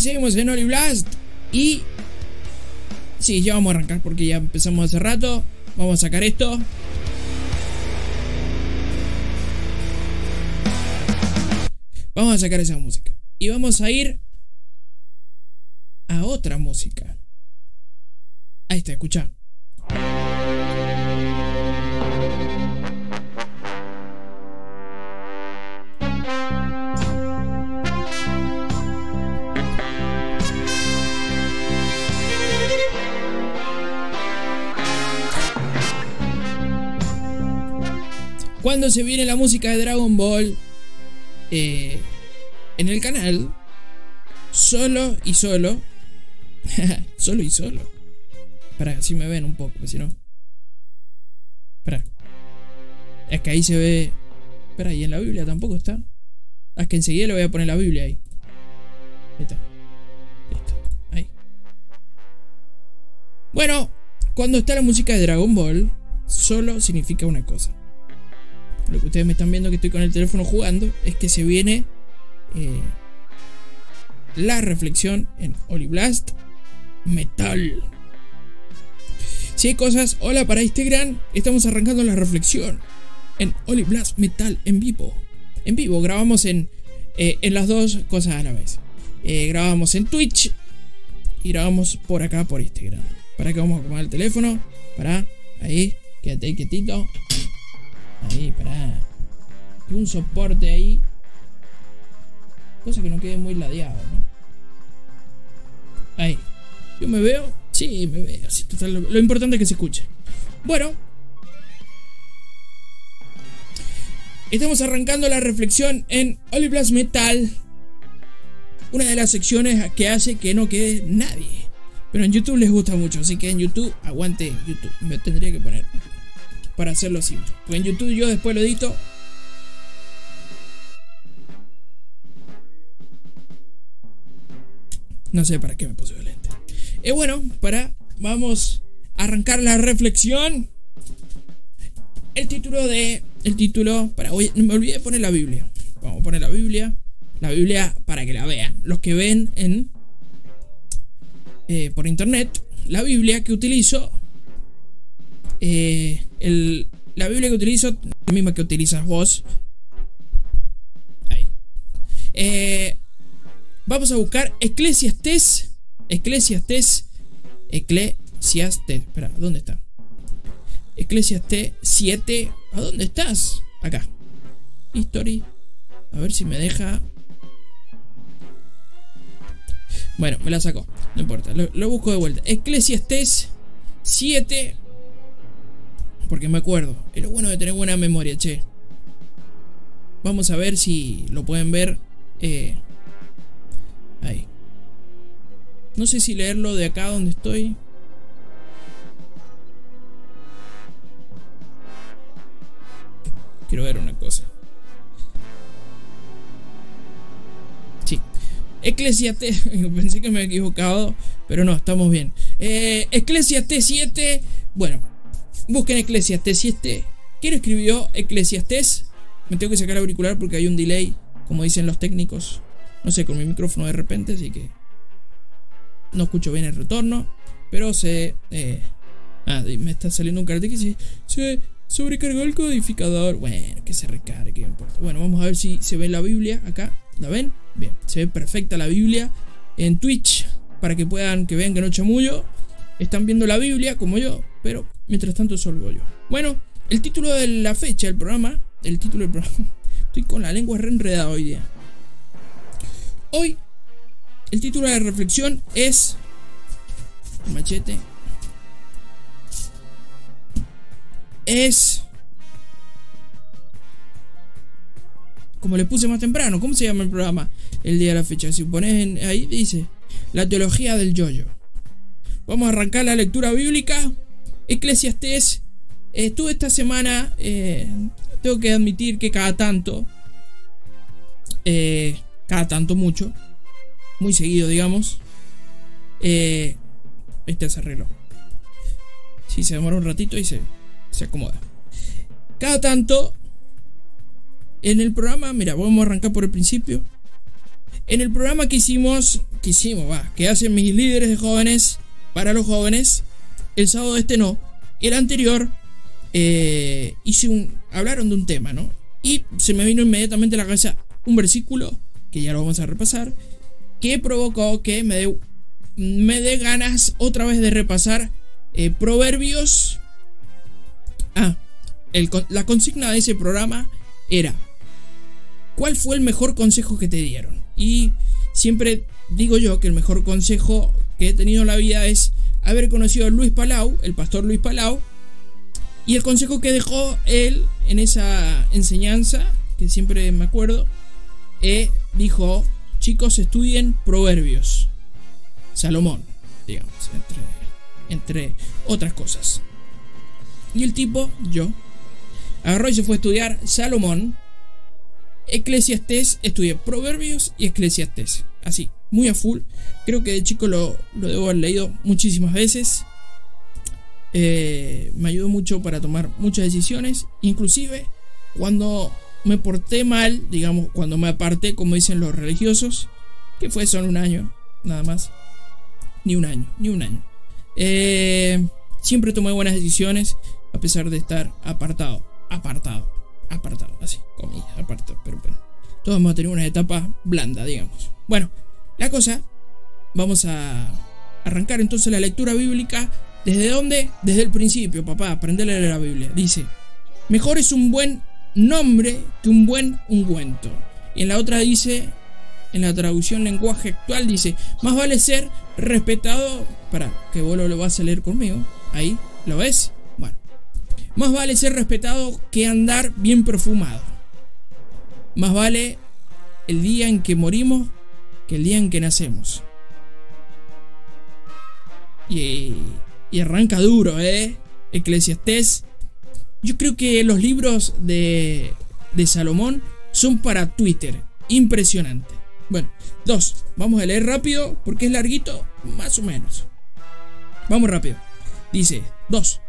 Seguimos en Oli Blast. Y. Sí, ya vamos a arrancar porque ya empezamos hace rato. Vamos a sacar esto. Vamos a sacar esa música. Y vamos a ir a otra música. Ahí está, escucha. Cuando se viene la música de Dragon Ball eh, en el canal, solo y solo, solo y solo, para si me ven un poco, si no. Espera. Es que ahí se ve. Espera, y en la Biblia tampoco está. Ah, es que enseguida le voy a poner la Biblia ahí. Ahí está. Listo. Ahí. Bueno, cuando está la música de Dragon Ball, solo significa una cosa. Lo que ustedes me están viendo que estoy con el teléfono jugando es que se viene eh, la reflexión en Blast Metal. Si hay cosas, hola para Instagram, estamos arrancando la reflexión en Blast Metal en vivo. En vivo, grabamos en, eh, en las dos cosas a la vez. Eh, grabamos en Twitch y grabamos por acá por Instagram. Para que vamos a acomodar el teléfono. Para, ahí, quédate quietito. Ahí, para un soporte ahí. Cosa que no quede muy ladeado, ¿no? Ahí. ¿Yo me veo? Sí, me veo. lo, importante es que se escuche. Bueno. Estamos arrancando la reflexión en Olivlas Metal. Una de las secciones que hace que no quede nadie. Pero en YouTube les gusta mucho, así que en YouTube, aguante YouTube. Me tendría que poner para hacerlo simple. Porque en YouTube yo después lo edito. No sé para qué me puse violento. Y bueno, para. Vamos a arrancar la reflexión. El título de. El título. Para. Oye, me olvidé de poner la Biblia. Vamos a poner la Biblia. La Biblia para que la vean. Los que ven en. Eh, por internet. La Biblia que utilizo eh, la Biblia que utilizo, la misma que utilizas vos. Ahí. Eh, vamos a buscar Eclesiastes. Eclesiastes. Eclesiastes. Espera, ¿dónde está? Eclesiastes 7. ¿A dónde estás? Acá. History. A ver si me deja. Bueno, me la sacó. No importa. Lo, lo busco de vuelta. Eclesiastes 7. Porque me acuerdo. Es lo bueno de tener buena memoria, che. Vamos a ver si lo pueden ver. Eh, ahí. No sé si leerlo de acá donde estoy. Quiero ver una cosa. Sí. Eclesiastes. Pensé que me había equivocado. Pero no, estamos bien. Eh, Eclesiastes 7. Bueno, Busquen Eclesiastes. Si este. ¿Quién escribió Eclesiastes? Me tengo que sacar el auricular porque hay un delay, como dicen los técnicos. No sé, con mi micrófono de repente, así que. No escucho bien el retorno. Pero se. Eh, ah, me está saliendo un cartel que dice. Se sobrecargó el codificador. Bueno, que se recargue, ¿qué importa? Bueno, vamos a ver si se ve la Biblia acá. ¿La ven? Bien, se ve perfecta la Biblia en Twitch. Para que puedan, que vean que no chamullo. Están viendo la Biblia como yo, pero mientras tanto solo yo. Bueno, el título de la fecha del programa, el título del programa, estoy con la lengua reenredada hoy día. Hoy, el título de reflexión es machete. Es como le puse más temprano, ¿cómo se llama el programa? El día de la fecha. Si pones ahí, dice la teología del yoyo. -yo. Vamos a arrancar la lectura bíblica. Eclesiastés. estuve esta semana. Eh, tengo que admitir que cada tanto. Eh, cada tanto mucho. Muy seguido, digamos. Eh, este se arregló. Si se demora un ratito y se, se acomoda. Cada tanto. En el programa, mira, vamos a arrancar por el principio. En el programa que hicimos que hicimos, va, que hacen mis líderes de jóvenes para los jóvenes. El sábado este no. El anterior eh, hice un. hablaron de un tema, ¿no? Y se me vino inmediatamente a la cabeza un versículo, que ya lo vamos a repasar, que provocó que me dé me ganas otra vez de repasar eh, proverbios. Ah, la consigna de ese programa era, ¿cuál fue el mejor consejo que te dieron? Y siempre digo yo que el mejor consejo que he tenido en la vida es haber conocido a Luis Palau, el pastor Luis Palau, y el consejo que dejó él en esa enseñanza, que siempre me acuerdo, eh, dijo, chicos, estudien proverbios. Salomón, digamos, entre, entre otras cosas. Y el tipo, yo, agarró y se fue a estudiar Salomón, Eclesiastés, estudié Proverbios y Eclesiastés. Así, muy a full. Creo que de chico lo, lo debo haber leído muchísimas veces. Eh, me ayudó mucho para tomar muchas decisiones. Inclusive cuando me porté mal, digamos, cuando me aparté, como dicen los religiosos, que fue solo un año, nada más. Ni un año, ni un año. Eh, siempre tomé buenas decisiones a pesar de estar apartado, apartado, apartado, así, comillas, apartado, pero bueno. Todos a tener una etapa blanda, digamos. Bueno, la cosa, vamos a arrancar entonces la lectura bíblica. ¿Desde dónde? Desde el principio, papá, aprende a leer la Biblia. Dice, mejor es un buen nombre que un buen ungüento. Y en la otra dice, en la traducción lenguaje actual dice, más vale ser respetado, para que vos lo vas a leer conmigo, ahí, ¿lo ves? Bueno, más vale ser respetado que andar bien perfumado. Más vale el día en que morimos que el día en que nacemos. Y, arranca duro, ¿eh? Eclesiastés. Yo creo que los libros de, de Salomón son para Twitter. Impresionante. Bueno, dos. Vamos a leer rápido porque es larguito, más o menos. Vamos rápido. Dice, dos.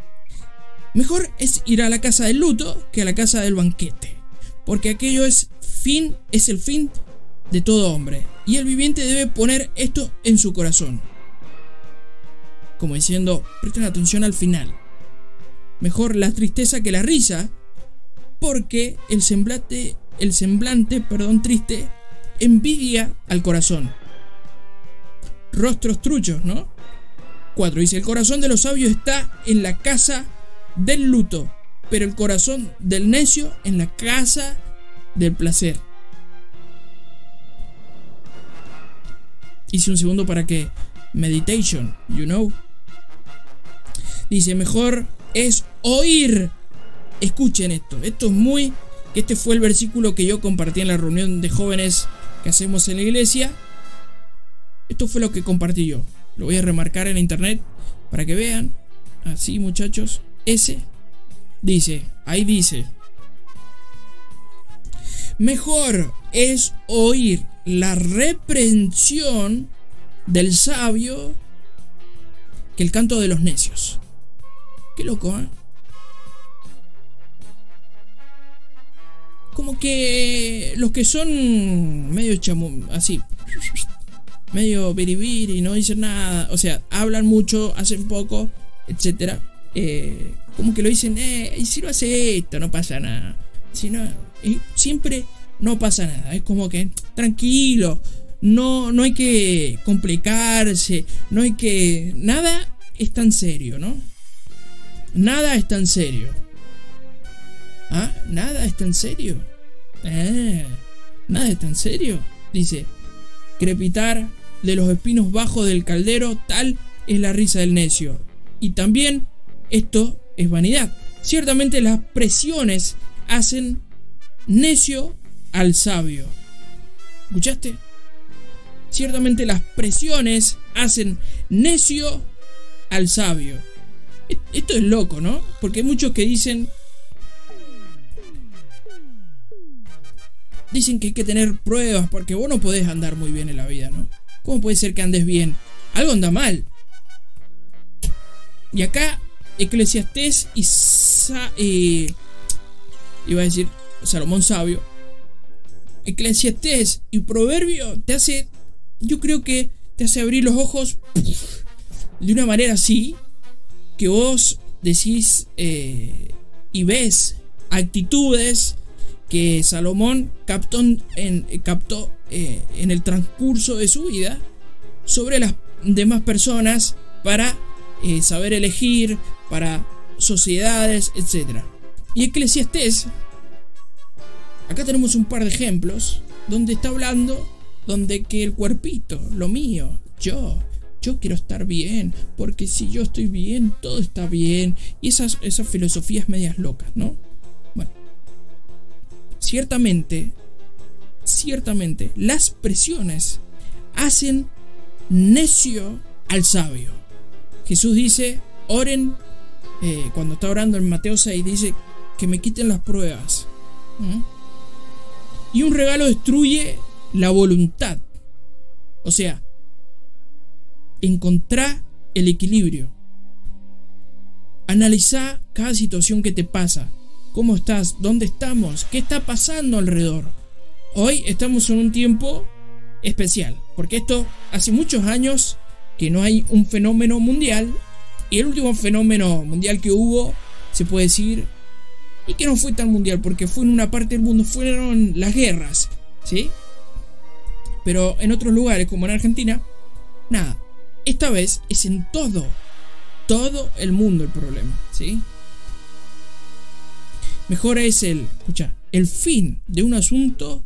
Mejor es ir a la casa del luto que a la casa del banquete, porque aquello es fin, es el fin de todo hombre, y el viviente debe poner esto en su corazón. Como diciendo, presten atención al final. Mejor la tristeza que la risa, porque el semblante, el semblante, perdón, triste envidia al corazón. Rostros truchos, ¿no? 4. Dice, el corazón de los sabios está en la casa del luto, pero el corazón del necio en la casa del placer. Hice un segundo para que meditation, you know. Dice, mejor es oír. Escuchen esto. Esto es muy... Que este fue el versículo que yo compartí en la reunión de jóvenes que hacemos en la iglesia. Esto fue lo que compartí yo. Lo voy a remarcar en internet para que vean. Así muchachos. Ese dice, ahí dice. Mejor es oír la reprensión del sabio que el canto de los necios. Qué loco, ¿eh? como que los que son medio chamo, así, medio biribiri, no dicen nada, o sea, hablan mucho, hacen poco, etcétera. Eh, como que lo dicen, eh, y si no hace esto, no pasa nada. Si no, siempre no pasa nada. Es como que tranquilo, no, no hay que complicarse, no hay que. Nada es tan serio, ¿no? Nada es tan serio. ¿Ah? ¿Nada es tan serio? Eh, nada es tan serio. Dice, crepitar de los espinos bajos del caldero, tal es la risa del necio. Y también esto es vanidad. Ciertamente las presiones hacen necio al sabio. ¿Escuchaste? Ciertamente las presiones hacen necio al sabio. E-, esto es loco, ¿no? Porque hay muchos que dicen dicen que hay que tener pruebas porque vos no podés andar muy bien en la vida, ¿no? ¿Cómo puede ser que andes bien? Algo anda mal. Y acá, Eclesiastés y... Eh, iba a decir Salomón Sabio. Eclesiastés y Proverbio te hace... Yo creo que te hace abrir los ojos de una manera así que vos decís eh, y ves actitudes que Salomón captó en, captó, eh, en el transcurso de su vida sobre las demás personas para eh, saber elegir, para sociedades, etc. Y Eclesiastés, acá tenemos un par de ejemplos donde está hablando, donde que el cuerpito, lo mío, yo, yo quiero estar bien, porque si yo estoy bien, todo está bien. Y esas, esas filosofías medias locas, ¿no? Bueno, ciertamente, ciertamente, las presiones hacen necio al sabio. Jesús dice, oren, eh, cuando está orando en Mateo 6, dice que me quiten las pruebas. Y un regalo destruye la voluntad. O sea, encontrar el equilibrio. Analiza cada situación que te pasa. ¿Cómo estás? ¿Dónde estamos? ¿Qué está pasando alrededor? Hoy estamos en un tiempo especial, porque esto hace muchos años que no hay un fenómeno mundial y el último fenómeno mundial que hubo, se puede decir, y que no fue tan mundial porque fue en una parte del mundo, fueron las guerras, ¿sí? Pero en otros lugares, como en Argentina, nada. Esta vez es en todo, todo el mundo el problema, ¿sí? Mejor es el, escucha, el fin de un asunto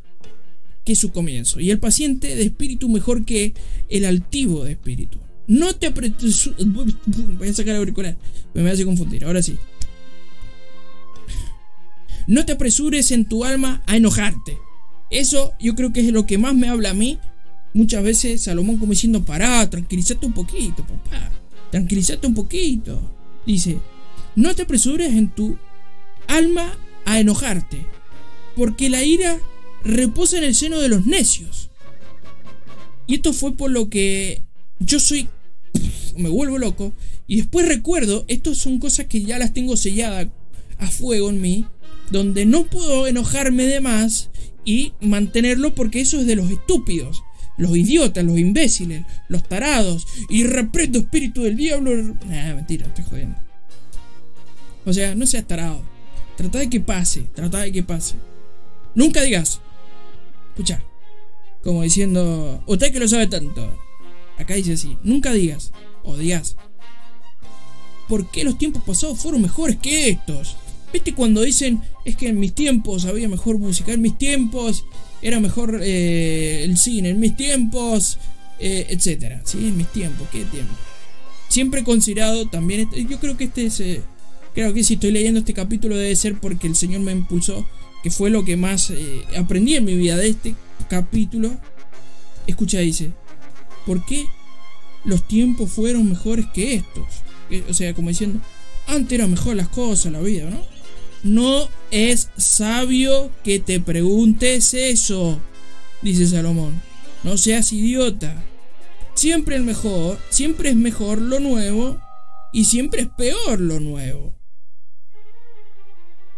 que su comienzo. Y el paciente de espíritu mejor que el altivo de espíritu. No te apresures. Voy a sacar auricular. Me hace confundir. Ahora sí. No te apresures en tu alma a enojarte. Eso yo creo que es lo que más me habla a mí Muchas veces Salomón como diciendo, pará, tranquilízate un poquito, papá. Tranquilízate un poquito. Dice, no te apresures en tu alma a enojarte, porque la ira reposa en el seno de los necios. Y esto fue por lo que yo soy... Me vuelvo loco. Y después recuerdo, estas son cosas que ya las tengo selladas a fuego en mí, donde no puedo enojarme de más y mantenerlo porque eso es de los estúpidos los idiotas, los imbéciles, los tarados, y reprendo espíritu del diablo. Nah, mentira, estoy jodiendo. O sea, no seas tarado. Trata de que pase, trata de que pase. Nunca digas, escucha, como diciendo, usted que lo sabe tanto. Acá dice así, nunca digas, o digas, ¿por qué los tiempos pasados fueron mejores que estos? ¿Viste cuando dicen, es que en mis tiempos había mejor música, en mis tiempos era mejor eh, el cine en mis tiempos, eh, etcétera. ¿sí? En mis tiempos, ¿qué tiempo? Siempre considerado también, este, yo creo que este es, eh, creo que si estoy leyendo este capítulo debe ser porque el Señor me impulsó, que fue lo que más aprendí en mi vida de este capítulo. Escucha, dice, ¿por qué los tiempos fueron mejores que estos? O sea, como diciendo, antes eran mejor las cosas, la vida, ¿no? No es sabio que te preguntes eso, dice Salomón. No seas idiota. Siempre el mejor, siempre es mejor lo nuevo y siempre es peor lo nuevo.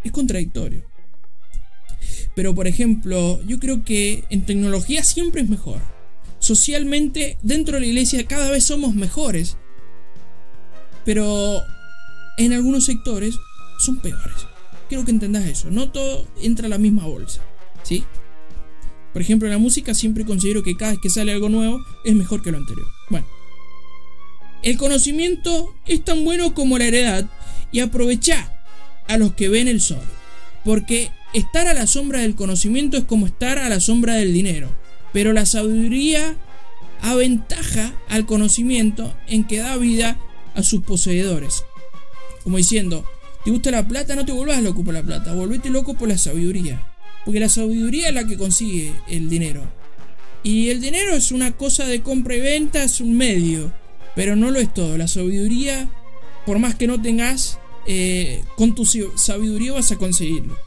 Es contradictorio. Pero por ejemplo, yo creo que en tecnología siempre es mejor. Socialmente, dentro de la iglesia cada vez somos mejores. Pero en algunos sectores son peores. Quiero que entendas eso. No todo entra a la misma bolsa. ¿Sí? Por ejemplo, en la música siempre considero que cada vez que sale algo nuevo es mejor que lo anterior. Bueno. El conocimiento es tan bueno como la heredad y aprovecha a los que ven el sol. Porque estar a la sombra del conocimiento es como estar a la sombra del dinero. Pero la sabiduría aventaja al conocimiento en que da vida a sus poseedores. Como diciendo, ¿Te gusta la plata? No te vuelvas loco por la plata, volvete loco por la sabiduría. Porque la sabiduría es la que consigue el dinero. Y el dinero es una cosa de compra y venta, es un medio. Pero no lo es todo. La sabiduría, por más que no tengas, eh, con tu sabiduría vas a conseguirlo.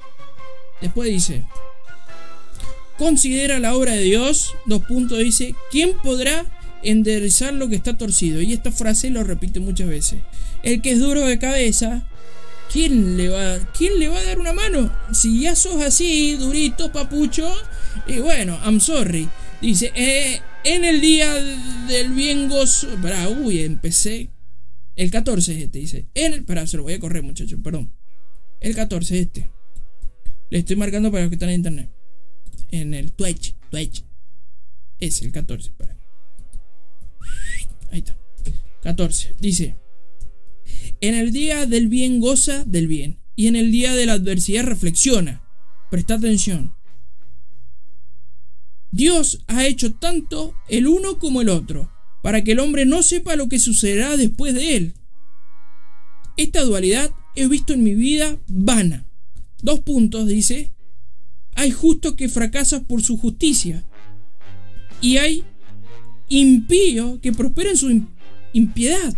Después dice, considera la obra de Dios. Dos puntos dice, ¿quién podrá enderezar lo que está torcido? Y esta frase lo repite muchas veces. El que es duro de cabeza ¿quién le va, quién le va a dar una mano? Si ya sos así, durito, papucho, y bueno, I'm sorry. Dice, eh, En el día del bien gozo. Pará, uy, empecé. El 14 es este, dice. En el. Pará, se lo voy a correr, muchachos, perdón. El 14 es este. Le estoy marcando para los que están en internet. En el Twitch. Twitch. Es el 14. Para. Ahí está. 14. Dice. En el día del bien goza del bien. Y en el día de la adversidad reflexiona. Presta atención. Dios ha hecho tanto el uno como el otro, para que el hombre no sepa lo que sucederá después de él. Esta dualidad he visto en mi vida vana. Dos puntos, dice. Hay justo que fracasa por su justicia. Y hay impío que prospera en su impiedad.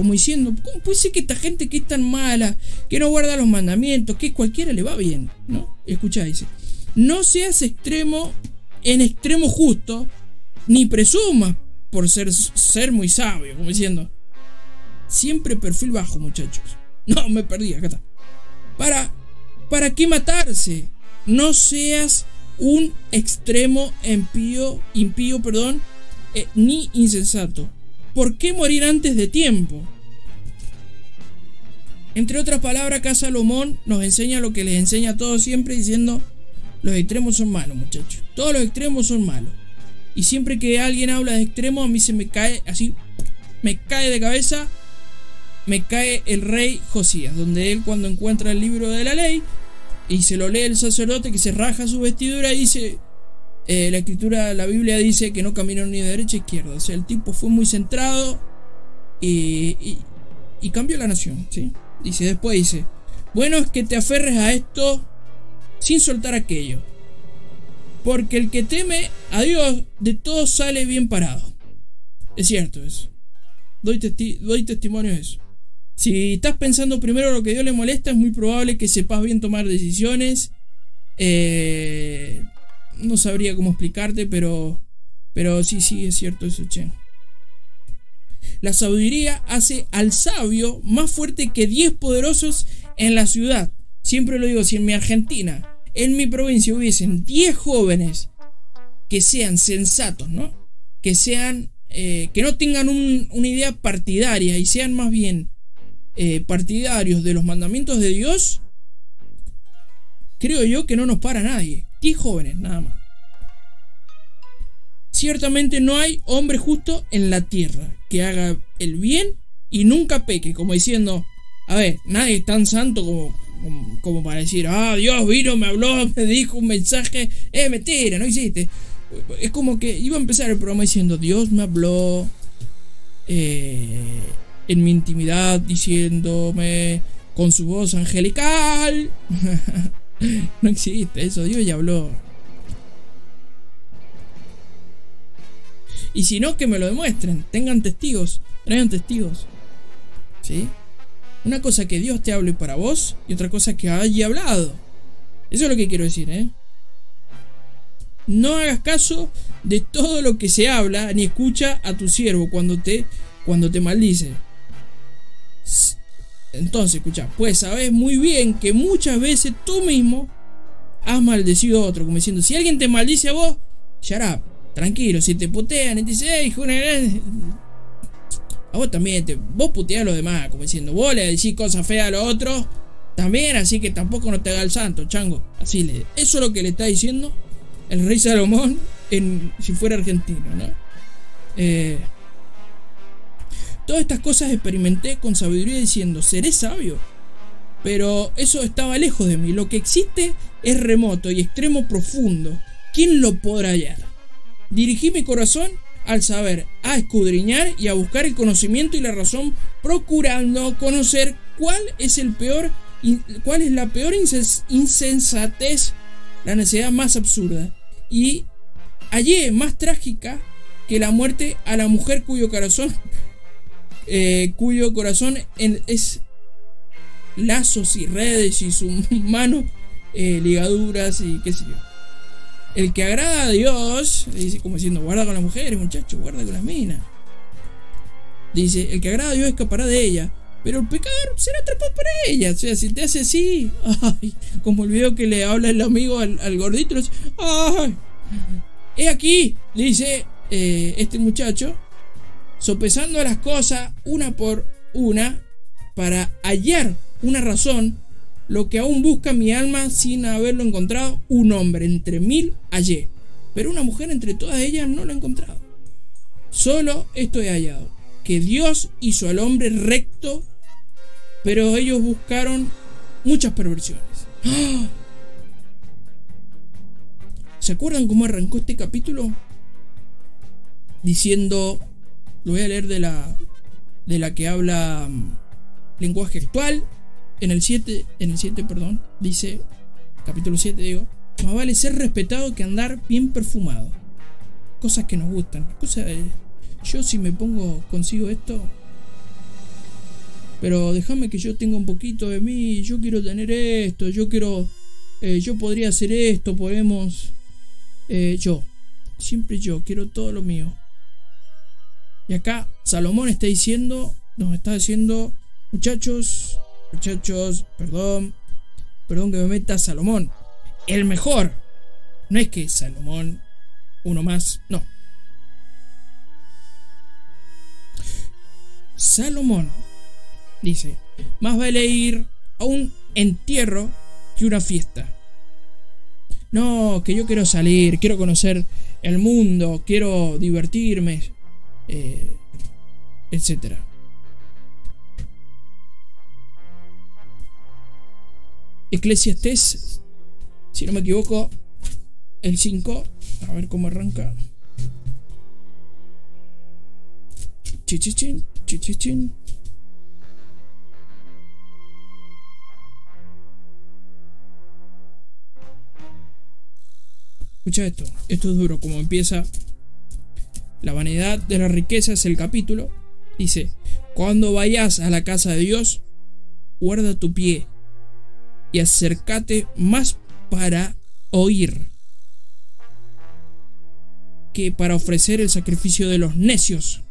Como diciendo, ¿cómo puede ser que esta gente que es tan mala, que no guarda los mandamientos, que cualquiera le va bien? ¿No? Escucha, dice. No seas extremo en extremo justo, ni presuma por ser, ser muy sabio, como diciendo. Siempre perfil bajo, muchachos. No, me perdí, acá está. Para, ¿para qué matarse? No seas un extremo impío, impío perdón, eh, ni insensato. ¿Por qué morir antes de tiempo? Entre otras palabras, acá Salomón nos enseña lo que les enseña a todos siempre diciendo, los extremos son malos, muchachos. Todos los extremos son malos. Y siempre que alguien habla de extremos, a mí se me cae así, me cae de cabeza, me cae el rey Josías, donde él cuando encuentra el libro de la ley y se lo lee el sacerdote que se raja su vestidura y dice, eh, la escritura, la Biblia dice que no caminaron ni de derecha a izquierda. O sea, el tipo fue muy centrado y, y, cambió la nación, ¿sí? Dice, después dice, bueno es que te aferres a esto sin soltar aquello. Porque el que teme a Dios de todo sale bien parado. Es cierto eso. Doy, doy testimonio de eso. Si estás pensando primero lo que Dios le molesta, es muy probable que sepas bien tomar decisiones. Eh, no sabría cómo explicarte, pero, pero sí, sí, es cierto eso, che. La sabiduría hace al sabio más fuerte que 10 poderosos en la ciudad. Siempre lo digo, si en mi Argentina, en mi provincia hubiesen 10 jóvenes que sean sensatos, ¿no? Que sean, eh, que no tengan una idea partidaria y sean más bien eh, partidarios de los mandamientos de Dios, creo yo que no nos para nadie. 10 jóvenes, nada más. Ciertamente no hay hombre justo en la tierra que haga el bien y nunca peque, como diciendo, a ver, nadie es tan santo como, como, para decir, ah, Dios vino, me habló, me dijo un mensaje, eh, mentira, no existe. Es como que iba a empezar el programa diciendo, Dios me habló eh, en mi intimidad, diciéndome con su voz angelical. no existe eso, Dios ya habló. Y si no, que me lo demuestren. Tengan testigos. Traigan testigos. ¿Sí? Una cosa que Dios te hable para vos y otra cosa que haya hablado. Eso es lo que quiero decir, ¿eh? No hagas caso de todo lo que se habla ni escucha a tu siervo cuando te, cuando te maldice. Entonces, escucha, pues sabes muy bien que muchas veces tú mismo has maldecido a otro, como diciendo, si alguien te maldice a vos, shut up. Tranquilo, si te putean y te dicen, hey, hijo, a vos también, te, vos puteás a los demás, como diciendo, vos le decís cosas feas a los otros, también, así que tampoco no te haga el santo, chango. Así le. Eso es lo que le está diciendo el rey Salomón en, si fuera argentino, ¿no? Eh, todas estas cosas experimenté con sabiduría diciendo, seré sabio. Pero eso estaba lejos de mí. Lo que existe es remoto y extremo profundo. ¿Quién lo podrá hallar? Dirigí mi corazón al saber, a escudriñar y a buscar el conocimiento y la razón, procurando conocer cuál es el peor, cuál es la peor insensatez, la necesidad más absurda. Y hallé más trágica que la muerte a la mujer cuyo corazón, eh, cuyo corazón es lazos y redes y sus manos eh, ligaduras y qué sé yo. El que agrada a Dios, dice como diciendo, guarda con las mujeres, muchachos, guarda con las minas. Dice, el que agrada a Dios escapará de ella, pero el pecador será atrapado por ella. O sea, si te hace así, ay, como el video que le habla el amigo al, gordito, dice, ay, he aquí, dice, eh, este muchacho sopesando las cosas una por una para hallar una razón, lo que aún busca mi alma sin haberlo encontrado, un hombre entre mil hallé, pero una mujer entre todas ellas no lo he encontrado. Solo esto he hallado, que Dios hizo al hombre recto, pero ellos buscaron muchas perversiones. ¡Ah! ¿Se acuerdan cómo arrancó este capítulo? Diciendo, lo voy a leer de la de la que habla mm, lenguaje actual en el 7, en el 7, perdón, dice capítulo 7 digo, más vale ser respetado que andar bien perfumado. Cosas que nos gustan, cosas yo si me pongo consigo esto pero déjame que yo tenga un poquito de mí, yo quiero tener esto, yo quiero eh, yo podría hacer esto, podemos eh, yo, siempre yo, quiero todo lo mío. Y acá Salomón está diciendo, nos está diciendo, muchachos, muchachos, perdón, perdón que me meta Salomón, el mejor. No es que Salomón, uno más, no. Salomón dice, más vale ir a un entierro que una fiesta. No, que yo quiero salir, quiero conocer el mundo, quiero divertirme, eh, etc. Eclesiastes, si no me equivoco, el 5, a ver cómo arranca. Chichichín, chichichín. Escucha esto, esto es duro, como empieza la vanidad de la riqueza es el capítulo. Dice, cuando vayas a la casa de Dios, guarda tu pie y acércate más para oír que para ofrecer el sacrificio de los necios.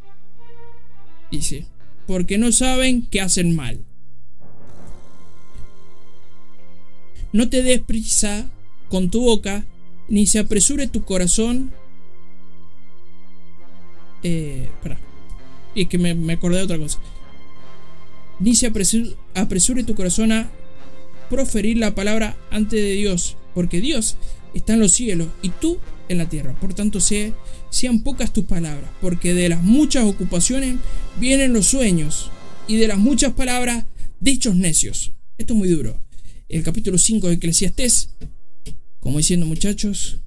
Dice, porque no saben que hacen mal. No te des prisa con tu boca ni se apresure tu corazón. Eh, Y que me, acordé de otra cosa. Ni se apresure, tu corazón a proferir la palabra ante de Dios, porque Dios está en los cielos y tú en la tierra. Por tanto, sean pocas tus palabras, porque de las muchas ocupaciones vienen los sueños, y de las muchas palabras, dichos necios. Esto es muy duro. El capítulo 5 de Eclesiastés como diciendo muchachos,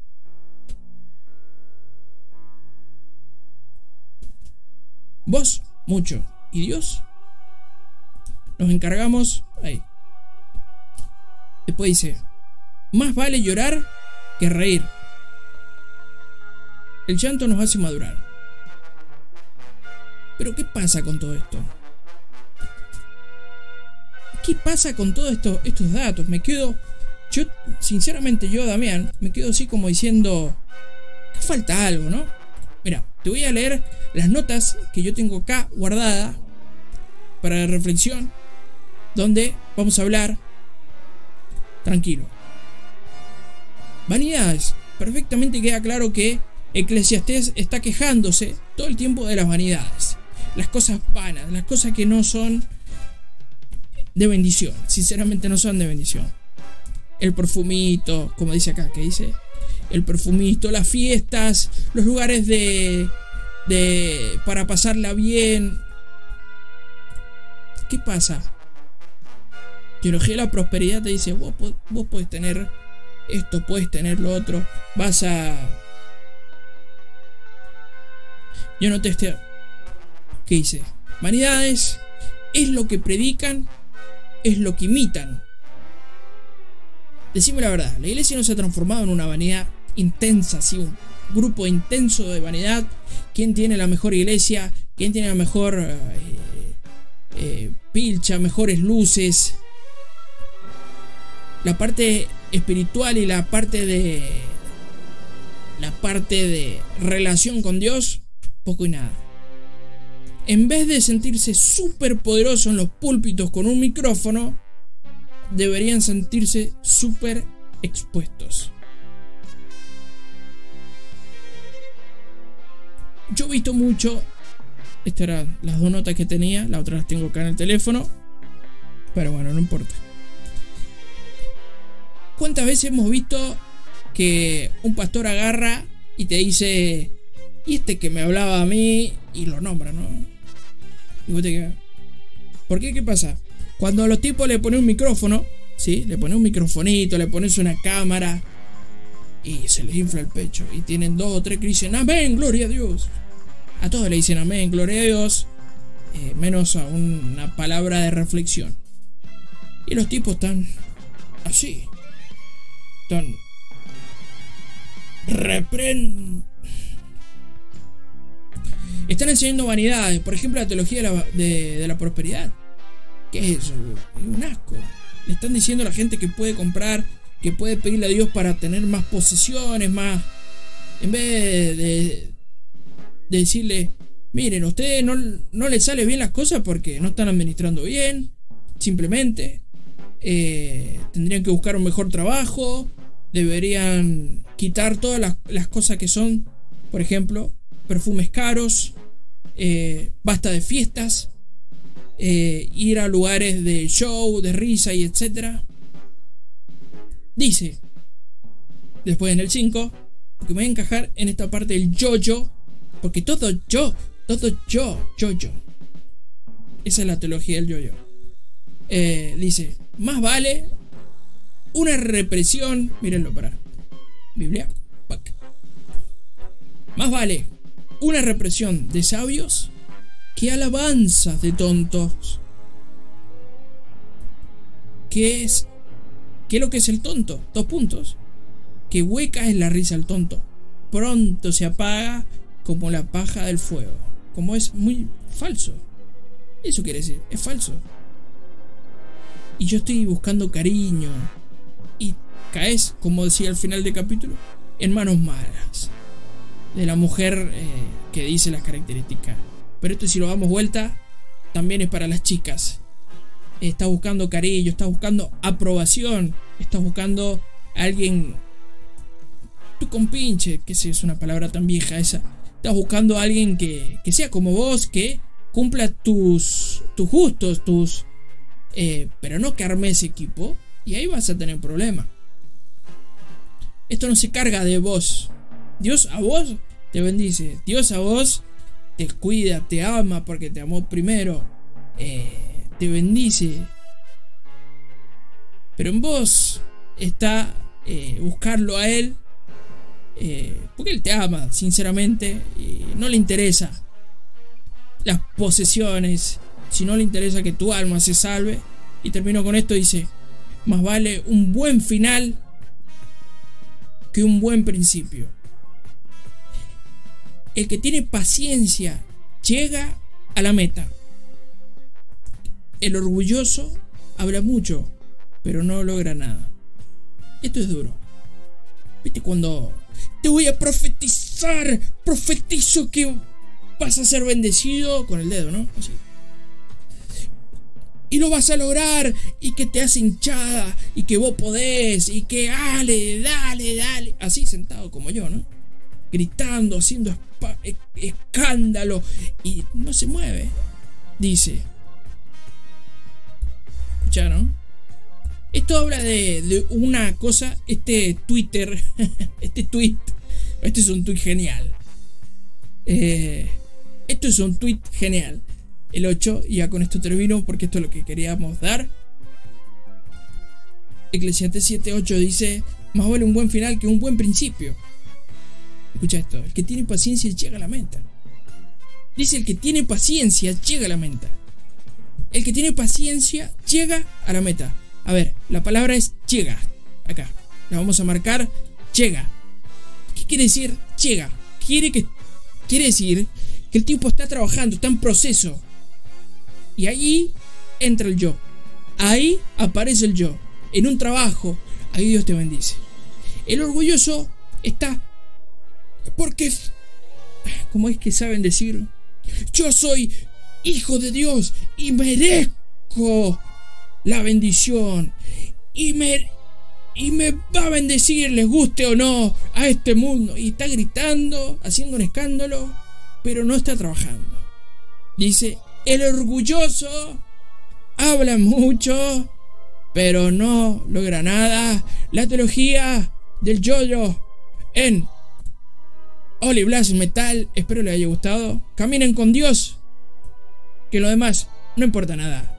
vos mucho y Dios nos encargamos ahí. Después dice, más vale llorar que reír. El llanto nos hace madurar. Pero ¿qué pasa con todo esto? ¿Qué pasa con todos esto, estos datos? Me quedo yo, sinceramente, yo, Damián, me quedo así como diciendo, falta algo, ¿no? Te voy a leer las notas que yo tengo acá guardada para la reflexión, donde vamos a hablar tranquilo. Vanidades. Perfectamente queda claro que Eclesiastés está quejándose todo el tiempo de las vanidades. Las cosas vanas, las cosas que no son de bendición. Sinceramente no son de bendición el perfumito, como dice acá, que dice el perfumito, las fiestas, los lugares de, de para pasarla bien. ¿Qué pasa? Teología de la prosperidad te dice, vos, vos podés tener esto, puedes tener lo otro, vas a... Yo no te esté... ¿Qué dice? Vanidades es lo que predican, es lo que imitan. Decime la verdad, la iglesia no se ha transformado en una vanidad intensa, así un grupo intenso de vanidad. ¿Quién tiene la mejor iglesia? ¿Quién tiene la mejor eh, eh, pilcha, mejores luces? La parte espiritual y la parte de la parte de relación con Dios, poco y nada. En vez de sentirse súper poderoso en los púlpitos con un micrófono, deberían sentirse súper expuestos. Yo he visto mucho. Estas eran las dos notas que tenía, la otra las tengo acá en el teléfono. Pero bueno, no importa. ¿Cuántas veces hemos visto que un pastor agarra y te dice, y este que me hablaba a mí, y lo nombra, ¿no? Y vos te quedas. ¿Por qué? ¿Qué pasa? Cuando a los tipos le ponen un micrófono, ¿sí? Le pones un microfonito, le pones una cámara, y se les infla el pecho. Y tienen dos o tres que dicen, amén, gloria a Dios. A todos le dicen amén, gloria a Dios, eh, menos a una palabra de reflexión. Y los tipos están así. Están... Repren... Están enseñando vanidades, por ejemplo la teología de la, prosperidad. ¿Qué es eso? Es un asco. Le están diciendo a la gente que puede comprar, que puede pedirle a Dios para tener más posesiones, más... En vez de, decirle, miren, a ustedes no, no les sale bien las cosas porque no están administrando bien, simplemente. Eh, tendrían que buscar un mejor trabajo, deberían quitar todas las, cosas que son, por ejemplo, perfumes caros, eh, basta de fiestas, eh, ir a lugares de show, de risa y etcétera. Dice, después en el 5, porque me voy a encajar en esta parte del yo-yo, porque todo yo, todo yo, yo-yo. Esa es la teología del yo-yo. dice, más vale una represión. Mírenlo para. Biblia. Más vale una represión de sabios que alabanzas de tontos. ¿Qué es? ¿Qué es lo que es el tonto? Dos puntos. Que hueca es la risa al tonto. Pronto se apaga como la paja del fuego. Como es muy falso. Eso quiere decir, es falso y yo estoy buscando cariño y caes, como decía al final del capítulo, en manos malas de la mujer eh, que dice las características. Pero esto si lo damos vuelta, también es para las chicas. Estás buscando cariño, estás buscando aprobación, estás buscando a alguien... Tu compinche, que si es una palabra tan vieja esa. Estás buscando a alguien que, que sea como vos, que cumpla tus, tus gustos, tus, eh, pero no que arme ese equipo y ahí vas a tener problema. Esto no se carga de vos. Dios a vos te bendice. Dios a vos te cuida, te ama porque te amó primero. Eh, te bendice. Pero en vos está eh, buscarlo a Él. porque Él te ama, sinceramente. Y no le interesa las posesiones si no le interesa que tu alma se salve. Y termino con esto, dice, más vale un buen final que un buen principio. El que tiene paciencia llega a la meta. El orgulloso habla mucho, pero no logra nada. Esto es duro. ¿Viste cuando te voy a profetizar? Profetizo que vas a ser bendecido con el dedo, ¿no? Así y lo vas a lograr y que te hace hinchada y que vos podés y que dale, dale, dale, así sentado como yo, ¿no? Gritando, haciendo e, escándalo y no se mueve, dice. Esto habla de, una cosa, este Twitter, este tweet, este es un tweet genial. Eh, esto es un tweet genial el 8 y ya con esto termino porque esto es lo que queríamos dar. Eclesiastes 7.8 dice, más vale un buen final que un buen principio. Escucha esto, el que tiene paciencia llega a la meta. Dice el que tiene paciencia llega a la meta. El que tiene paciencia llega a la meta. A ver, la palabra es llega. Acá. La vamos a marcar llega. ¿Qué quiere decir llega? Quiere que quiere decir que el tipo está trabajando, está en proceso, y ahí entra el yo. Ahí aparece el yo. En un trabajo, ahí Dios te bendice. El orgulloso está porque, ¿cómo es que saben decir? Yo soy hijo de Dios y merezco la bendición. Y me, y me va a bendecir, les guste o no, a este mundo. Y está gritando, haciendo un escándalo. pero no está trabajando. Dice, el orgulloso habla mucho, pero no logra nada. La teología del yoyo en Oli Blast Metal. Espero les haya gustado. Caminen con Dios. Que lo demás no importa nada.